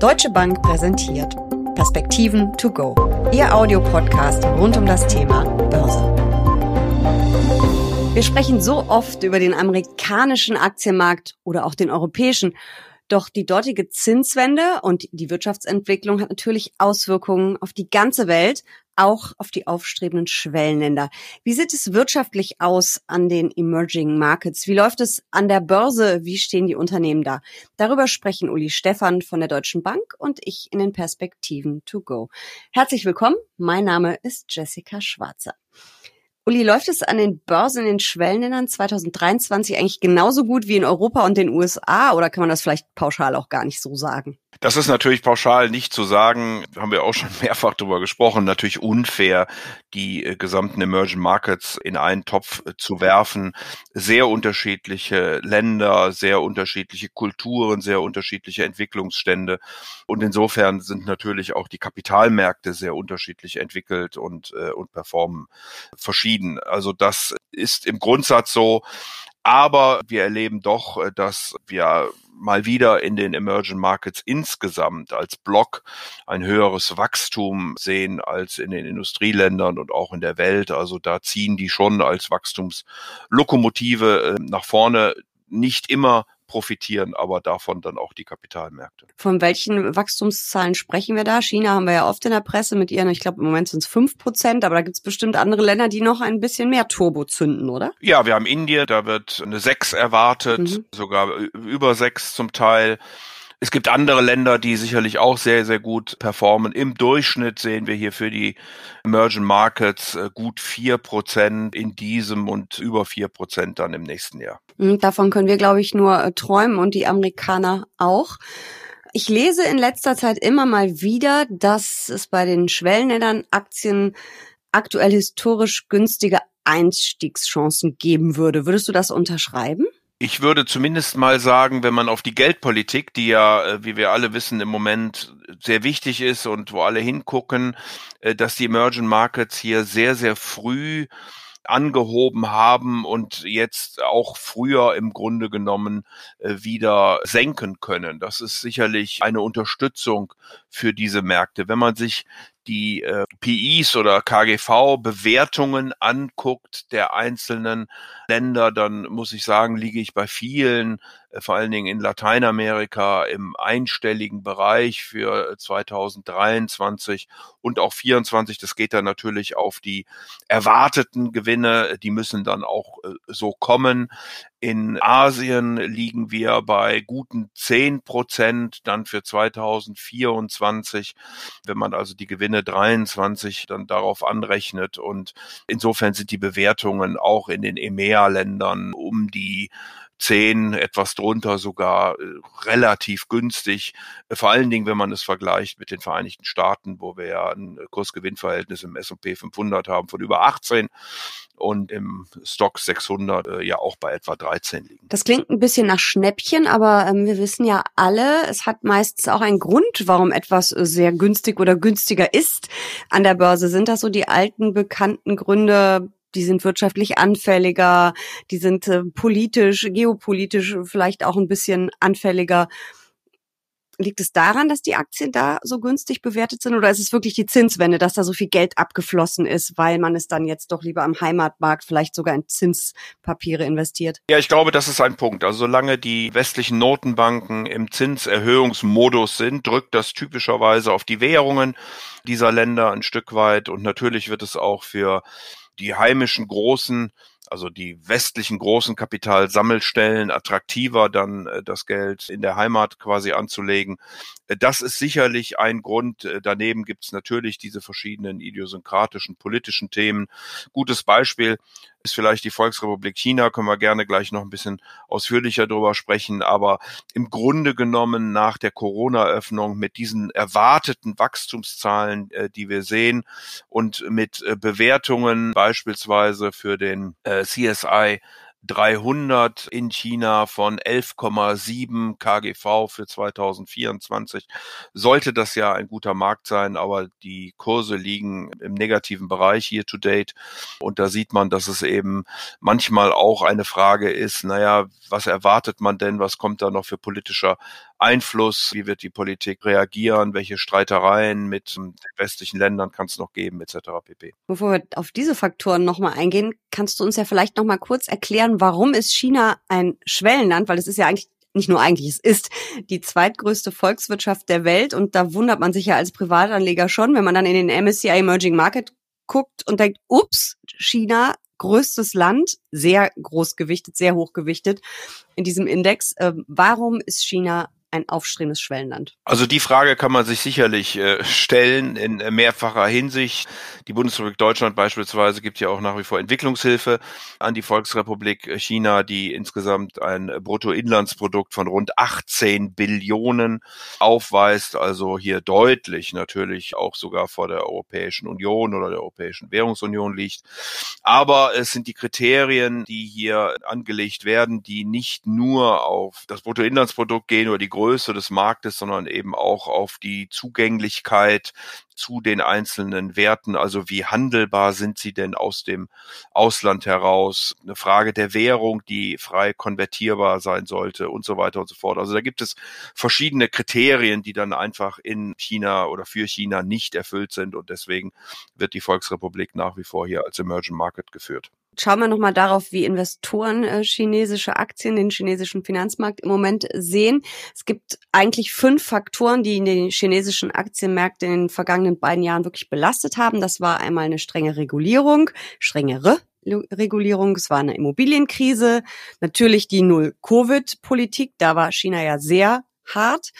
Deutsche Bank präsentiert Perspektiven to go. Ihr Audiopodcast rund um das Thema Börse. Wir sprechen so oft über den amerikanischen Aktienmarkt oder auch den europäischen. Doch die dortige Zinswende und die Wirtschaftsentwicklung hat natürlich Auswirkungen auf die ganze Welt, auch auf die aufstrebenden Schwellenländer. Wie sieht es wirtschaftlich aus an den Emerging Markets? Wie läuft es an der Börse? Wie stehen die Unternehmen da? Darüber sprechen Uli Stefan von der Deutschen Bank und ich in den Perspektiven to go. Herzlich willkommen. Mein Name ist Jessica Schwarzer. Uli, läuft es an den Börsen in den Schwellenländern 2023 eigentlich genauso gut wie in Europa und den USA oder kann man das vielleicht pauschal auch gar nicht so sagen? Das ist natürlich pauschal nicht zu sagen, haben wir auch schon mehrfach darüber gesprochen, natürlich unfair, die äh, gesamten Emerging Markets in einen Topf äh, zu werfen. Sehr unterschiedliche Länder, sehr unterschiedliche Kulturen, sehr unterschiedliche Entwicklungsstände. Und insofern sind natürlich auch die Kapitalmärkte sehr unterschiedlich entwickelt und, äh, und performen verschieden. Also das ist im Grundsatz so. Aber wir erleben doch, äh, dass wir mal wieder in den Emerging Markets insgesamt als Block ein höheres Wachstum sehen als in den Industrieländern und auch in der Welt. Also da ziehen die schon als Wachstumslokomotive äh, nach vorne nicht immer profitieren aber davon dann auch die Kapitalmärkte. Von welchen Wachstumszahlen sprechen wir da? China haben wir ja oft in der Presse mit ihren, ich glaube im Moment sind es fünf Prozent, aber da gibt es bestimmt andere Länder, die noch ein bisschen mehr Turbo zünden, oder? Ja, wir haben Indien, da wird eine sechs erwartet, mhm. sogar über sechs zum Teil. Es gibt andere Länder, die sicherlich auch sehr, sehr gut performen. Im Durchschnitt sehen wir hier für die Emerging Markets äh, gut vier Prozent in diesem und über vier Prozent dann im nächsten Jahr. Hm, davon können wir, glaube ich, nur äh, träumen und die Amerikaner auch. Ich lese in letzter Zeit immer mal wieder, dass es bei den Schwellenländern Aktien aktuell historisch günstige Einstiegschancen geben würde. Würdest du das unterschreiben? Ich würde zumindest mal sagen, wenn man auf die Geldpolitik, die ja, äh, wie wir alle wissen, im Moment sehr wichtig ist und wo alle hingucken, äh, dass die Emerging Markets hier sehr, sehr früh angehoben haben und jetzt auch früher im Grunde genommen äh, wieder senken können. Das ist sicherlich eine Unterstützung für diese Märkte. Wenn man sich die äh, PIs oder KGV-Bewertungen anguckt der einzelnen Länder, dann muss ich sagen, liege ich bei vielen, äh, vor allen Dingen in Lateinamerika, im einstelligen Bereich für 2023 und auch 24. Das geht dann natürlich auf die erwarteten Gewinne. Die müssen dann auch äh, so kommen. In Asien liegen wir bei guten 10 Prozent dann für 2024, wenn man also die Gewinne 23 dann darauf anrechnet. Und insofern sind die Bewertungen auch in den EMEA-Ländern um die 10, etwas drunter sogar äh, relativ günstig. Äh, vor allen Dingen, wenn man es vergleicht mit den Vereinigten Staaten, wo wir ja ein Kursgewinnverhältnis im S&P 500 haben von über 18 und im Stock 600 äh, ja auch bei etwa 13 liegen. Das klingt ein bisschen nach Schnäppchen, aber ähm, wir wissen ja alle, es hat meistens auch einen Grund, warum etwas äh, sehr günstig oder günstiger ist an der Börse. Sind das so die alten bekannten Gründe, die sind wirtschaftlich anfälliger, die sind äh, politisch, geopolitisch vielleicht auch ein bisschen anfälliger. Liegt es daran, dass die Aktien da so günstig bewertet sind oder ist es wirklich die Zinswende, dass da so viel Geld abgeflossen ist, weil man es dann jetzt doch lieber am Heimatmarkt vielleicht sogar in Zinspapiere investiert? Ja, ich glaube, das ist ein Punkt. Also solange die westlichen Notenbanken im Zinserhöhungsmodus sind, drückt das typischerweise auf die Währungen dieser Länder ein Stück weit und natürlich wird es auch für die heimischen großen, also die westlichen großen Kapitalsammelstellen attraktiver, dann äh, das Geld in der Heimat quasi anzulegen. Äh, das ist sicherlich ein Grund. Äh, daneben gibt es natürlich diese verschiedenen idiosynkratischen politischen Themen. Gutes Beispiel ist vielleicht die Volksrepublik China, können wir gerne gleich noch ein bisschen ausführlicher drüber sprechen. Aber im Grunde genommen nach der Corona-Öffnung mit diesen erwarteten Wachstumszahlen, äh, die wir sehen und mit äh, Bewertungen beispielsweise für den äh, CSI 300 in China von 11,7 KGV für 2024. Sollte das ja ein guter Markt sein, aber die Kurse liegen im negativen Bereich hier to date. Und da sieht man, dass es eben manchmal auch eine Frage ist, naja, was erwartet man denn? Was kommt da noch für politischer Einfluss? Wie wird die Politik reagieren? Welche Streitereien mit den westlichen Ländern kann es noch geben, etc. pp. Bevor wir auf diese Faktoren nochmal eingehen, kannst du uns ja vielleicht nochmal kurz erklären, warum ist China ein Schwellenland? Weil es ist ja eigentlich nicht nur eigentlich, es ist die zweitgrößte Volkswirtschaft der Welt und da wundert man sich ja als Privatanleger schon, wenn man dann in den MSCI Emerging Market guckt und denkt, ups, China, größtes Land, sehr groß gewichtet, sehr hoch gewichtet in diesem Index. Ähm, warum ist China ein aufstrebendes Schwellenland? Also die Frage kann man sich sicherlich äh, stellen in mehrfacher Hinsicht. Die Bundesrepublik Deutschland beispielsweise gibt ja auch nach wie vor Entwicklungshilfe an die Volksrepublik China, die insgesamt ein Bruttoinlandsprodukt von rund 18 Billionen aufweist, also hier deutlich natürlich auch sogar vor der Europäischen Union oder der Europäischen Währungsunion liegt. Aber es sind die Kriterien, die hier angelegt werden, die nicht nur auf das Bruttoinlandsprodukt gehen oder die Größe des Marktes, sondern eben auch auf die Zugänglichkeit zu den einzelnen Werten. Also wie handelbar sind sie denn aus dem Ausland heraus? Eine Frage der Währung, die frei konvertierbar sein sollte und so weiter und so fort. Also da gibt es verschiedene Kriterien, die dann einfach in China oder für China nicht erfüllt sind und deswegen wird die Volksrepublik nach wie vor hier als Emerging Market geführt. Schauen wir nochmal darauf, wie Investoren äh, chinesische Aktien, den chinesischen Finanzmarkt im Moment sehen. Es gibt eigentlich fünf Faktoren, die den chinesischen Aktienmärkten in den vergangenen beiden Jahren wirklich belastet haben. Das war einmal eine strenge Regulierung, strengere Regulierung, es war eine Immobilienkrise, natürlich die Null-Covid-Politik, da war China ja sehr hart.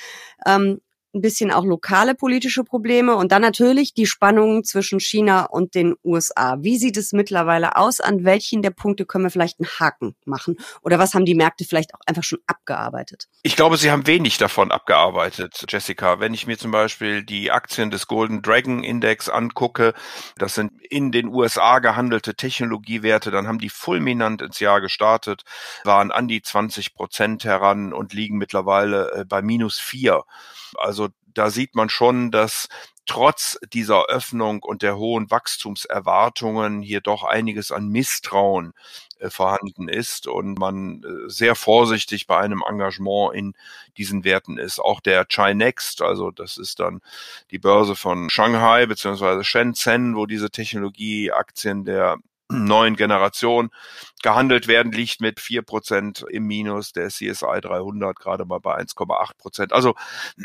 Ähm, ein bisschen auch lokale politische Probleme und dann natürlich die Spannungen zwischen China und den USA. Wie sieht es mittlerweile aus? An welchen der Punkte können wir vielleicht einen Haken machen? Oder was haben die Märkte vielleicht auch einfach schon abgearbeitet? Ich glaube, sie haben wenig davon abgearbeitet, Jessica. Wenn ich mir zum Beispiel die Aktien des Golden Dragon Index angucke, das sind in den USA gehandelte Technologiewerte, dann haben die fulminant ins Jahr gestartet, waren an die 20 Prozent heran und liegen mittlerweile äh, bei minus vier. Also da sieht man schon, dass trotz dieser Öffnung und der hohen Wachstumserwartungen hier doch einiges an Misstrauen äh, vorhanden ist und man äh, sehr vorsichtig bei einem Engagement in diesen Werten ist. Auch der Chinext, also das ist dann die Börse von Shanghai beziehungsweise Shenzhen, wo diese Technologieaktien der neuen Generation gehandelt werden, liegt mit vier Prozent im Minus. Der CSI 300 gerade mal bei 1,8 Prozent. Also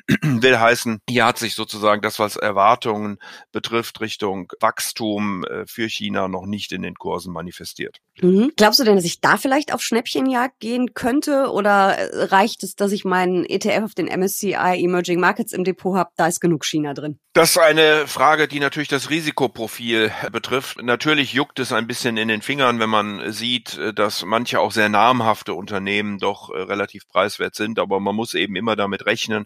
will heißen, hier hat sich sozusagen das, was Erwartungen betrifft, Richtung Wachstum äh, für China noch nicht in den Kursen manifestiert. Mhm. Glaubst du denn, dass ich da vielleicht auf Schnäppchenjagd gehen könnte oder äh, reicht es, dass ich meinen ETF auf den MSCI Emerging Markets im Depot habe? Da ist genug China drin. Das ist eine Frage, die natürlich das Risikoprofil betrifft. Natürlich juckt es ein bisschen in den Fingern, wenn man sieht, dass manche auch sehr namhafte Unternehmen doch äh, relativ preiswert sind, aber man muss eben immer damit rechnen,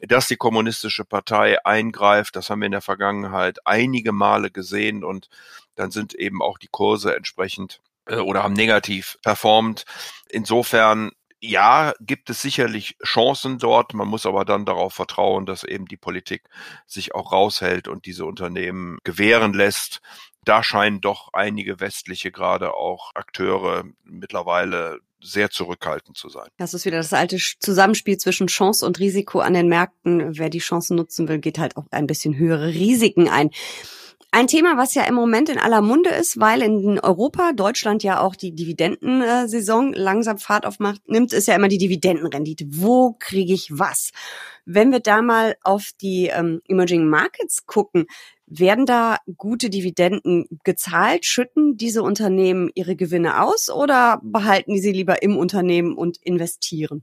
dass die kommunistische Partei eingreift. Das haben wir in der Vergangenheit einige Male gesehen und dann sind eben auch die Kurse entsprechend äh, oder haben negativ performt. Insofern ja, gibt es sicherlich Chancen dort. Man muss aber dann darauf vertrauen, dass eben die Politik sich auch raushält und diese Unternehmen gewähren lässt. Da scheinen doch einige westliche, gerade auch Akteure mittlerweile sehr zurückhaltend zu sein. Das ist wieder das alte Zusammenspiel zwischen Chance und Risiko an den Märkten. Wer die Chancen nutzen will, geht halt auch ein bisschen höhere Risiken ein. Ein Thema, was ja im Moment in aller Munde ist, weil in Europa, Deutschland ja auch die Dividendensaison langsam Fahrt aufmacht, nimmt, ist ja immer die Dividendenrendite. Wo kriege ich was? Wenn wir da mal auf die ähm, Emerging Markets gucken, werden da gute Dividenden gezahlt? Schütten diese Unternehmen ihre Gewinne aus oder behalten die sie lieber im Unternehmen und investieren?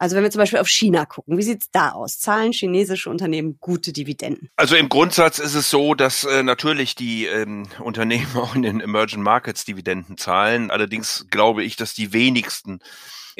Also wenn wir zum Beispiel auf China gucken, wie sieht's da aus? Zahlen chinesische Unternehmen gute Dividenden? Also im Grundsatz ist es so, dass äh, natürlich die ähm, Unternehmen auch in den Emerging Markets Dividenden zahlen. Allerdings glaube ich, dass die wenigsten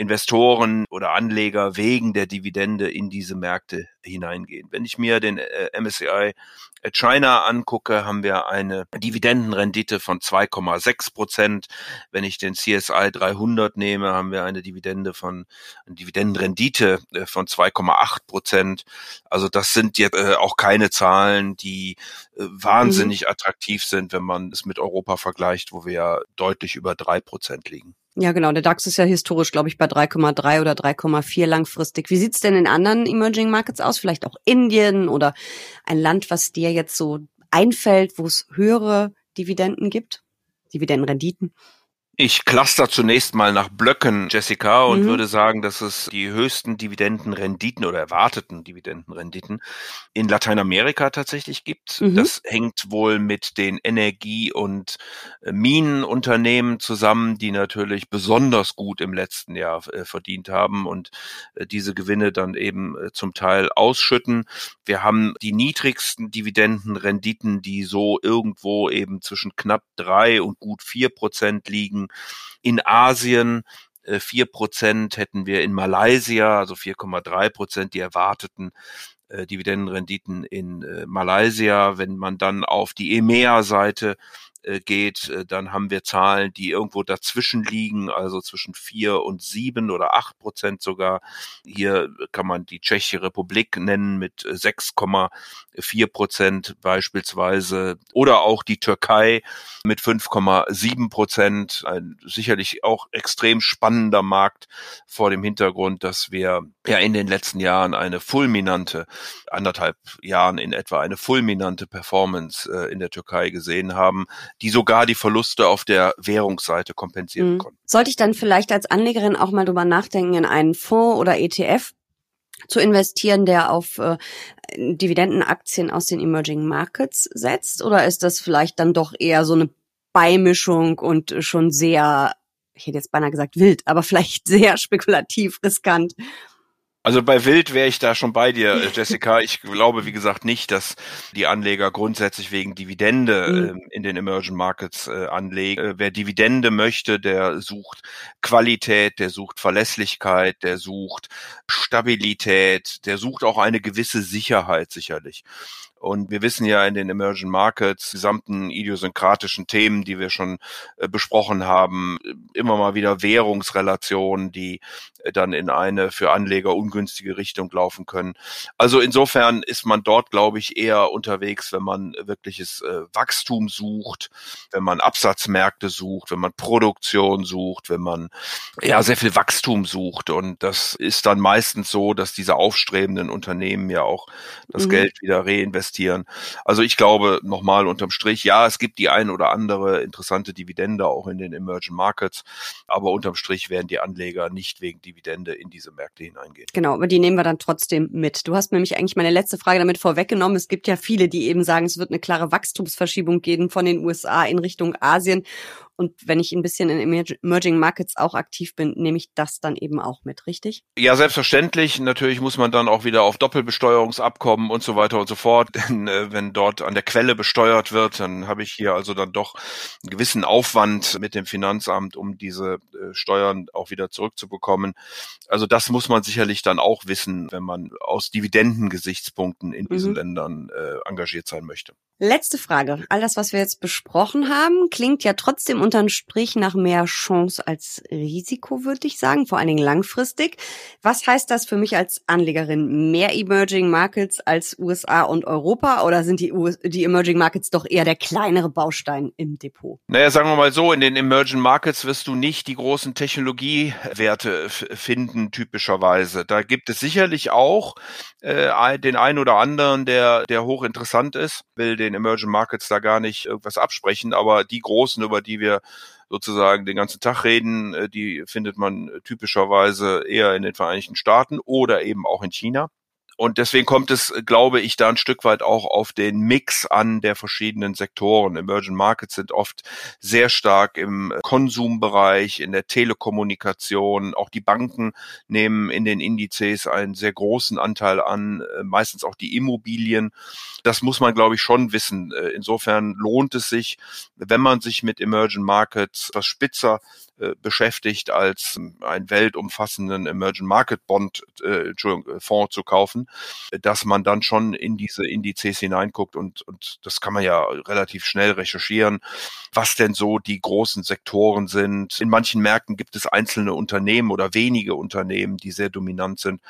Investoren oder Anleger wegen der Dividende in diese Märkte hineingehen. Wenn ich mir den äh, MSCI äh, China angucke, haben wir eine Dividendenrendite von 2,6 Prozent. Wenn ich den CSI 300 nehme, haben wir eine Dividende von eine Dividendenrendite äh, von 2,8 Prozent. Also das sind jetzt auch keine Zahlen, die wahnsinnig mhm. attraktiv sind, wenn man es mit Europa vergleicht, wo wir deutlich über drei Prozent liegen. Ja, genau. Der DAX ist ja historisch, glaube ich, bei 3,3 oder 3,4 langfristig. Wie sieht's denn in anderen Emerging Markets aus? Vielleicht auch Indien oder ein Land, was dir jetzt so einfällt, wo es höhere Dividenden gibt? Dividendenrenditen? Ich cluster zunächst mal nach Blöcken, Jessica, und mhm. würde sagen, dass es die höchsten Dividendenrenditen oder erwarteten Dividendenrenditen in Lateinamerika tatsächlich gibt. Mhm. Das hängt wohl mit den Energie- und äh, Minenunternehmen zusammen, die natürlich besonders gut im letzten Jahr äh, verdient haben und äh, diese Gewinne dann eben zum Teil ausschütten. Wir haben die niedrigsten Dividendenrenditen, die so irgendwo eben zwischen knapp drei und gut vier Prozent liegen in Asien äh, vier Prozent hätten wir in Malaysia, also 4,3 Prozent, die erwarteten äh, Dividendenrenditen in äh, Malaysia. Wenn man dann auf die EMEA-Seite äh, geht, äh, dann haben wir Zahlen, die irgendwo dazwischen liegen, also zwischen vier und sieben oder acht Prozent sogar. Hier kann man die Tschechische Republik nennen mit 6,4 Prozent beispielsweise oder auch die Türkei mit 5,7 Prozent. Ein sicherlich auch extrem spannender Markt vor dem Hintergrund, dass wir ja in den letzten Jahren eine fulminante, anderthalb Jahren in etwa eine fulminante Performance äh, in der Türkei gesehen haben die sogar die Verluste auf der Währungsseite kompensieren mhm. konnten. Sollte ich dann vielleicht als Anlegerin auch mal drüber nachdenken, in einen Fonds oder ETF zu investieren, der auf äh, Dividendenaktien aus den Emerging Markets setzt? Oder ist das vielleicht dann doch eher so eine Beimischung und schon sehr, ich hätte jetzt beinahe gesagt wild, aber vielleicht sehr spekulativ, riskant? Also bei Wild wäre ich da schon bei dir, Jessica. Ich glaube, wie gesagt, nicht, dass die Anleger grundsätzlich wegen Dividende äh, in den Emerging Markets äh, anlegen. Äh, wer Dividende möchte, der sucht Qualität, der sucht Verlässlichkeit, der sucht Stabilität, der sucht auch eine gewisse Sicherheit sicherlich. Und wir wissen ja in den Emerging Markets, gesamten idiosynkratischen Themen, die wir schon äh, besprochen haben, immer mal wieder Währungsrelationen, die dann in eine für Anleger ungünstige Richtung laufen können. Also insofern ist man dort, glaube ich, eher unterwegs, wenn man wirkliches äh, Wachstum sucht, wenn man Absatzmärkte sucht, wenn man Produktion sucht, wenn man ja sehr viel Wachstum sucht. Und das ist dann meistens so, dass diese aufstrebenden Unternehmen ja auch das mhm. Geld wieder reinvestieren investieren. Also ich glaube nochmal unterm Strich, ja, es gibt die ein oder andere interessante Dividende auch in den Emerging Markets, aber unterm Strich werden die Anleger nicht wegen Dividende in diese Märkte hineingehen. Genau, aber die nehmen wir dann trotzdem mit. Du hast nämlich eigentlich meine letzte Frage damit vorweggenommen. Es gibt ja viele, die eben sagen, es wird eine klare Wachstumsverschiebung geben von den USA in Richtung Asien. Und wenn ich ein bisschen in Emerging Markets auch aktiv bin, nehme ich das dann eben auch mit, richtig? Ja, selbstverständlich. Natürlich muss man dann auch wieder auf Doppelbesteuerungsabkommen und so weiter und so fort. Denn äh, wenn dort an der Quelle besteuert wird, dann habe ich hier also dann doch einen gewissen Aufwand mit dem Finanzamt, um diese äh, Steuern auch wieder zurückzubekommen. Also das muss man sicherlich dann auch wissen, wenn man aus Dividendengesichtspunkten in diesen mhm. Ländern äh, engagiert sein möchte. Letzte Frage. All das, was wir jetzt besprochen haben, klingt ja trotzdem unterm Strich nach mehr Chance als Risiko, würde ich sagen, vor allen Dingen langfristig. Was heißt das für mich als Anlegerin? Mehr Emerging Markets als USA und Europa oder sind die, US die Emerging Markets doch eher der kleinere Baustein im Depot? Naja, sagen wir mal so, in den Emerging Markets wirst du nicht die großen Technologiewerte finden, typischerweise. Da gibt es sicherlich auch äh, den einen oder anderen, der, der hochinteressant ist, will den Emerging Markets da gar nicht irgendwas absprechen, aber die großen, über die wir sozusagen den ganzen Tag reden, äh, die findet man typischerweise eher in den Vereinigten Staaten oder eben auch in China. Und deswegen kommt es, glaube ich, da ein Stück weit auch auf den Mix an der verschiedenen Sektoren. Emerging Markets sind oft sehr stark im Konsumbereich, in der Telekommunikation. Auch die Banken nehmen in den Indizes einen sehr großen Anteil an, äh, meistens auch die Immobilien. Das muss man, glaube ich, schon wissen. Äh, insofern lohnt es sich, wenn man sich mit Emerging Markets was spitzer äh, beschäftigt, als einen weltumfassenden Emerging Market Bond, äh, Entschuldigung, äh, Fonds zu kaufen, dass man dann schon in diese Indizes hineinguckt und, und das kann man ja relativ schnell recherchieren, was denn so die großen Sektoren sind. In manchen Märkten gibt es einzelne Unternehmen oder wenige Unternehmen, die sehr dominant sind.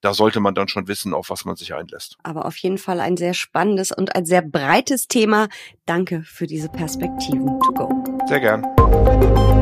Da sollte man dann schon wissen, auf was man sich einlässt. Aber auf jeden Fall ein sehr spannendes und ein sehr breites Thema. Danke für diese Perspektiven to go. Sehr gern.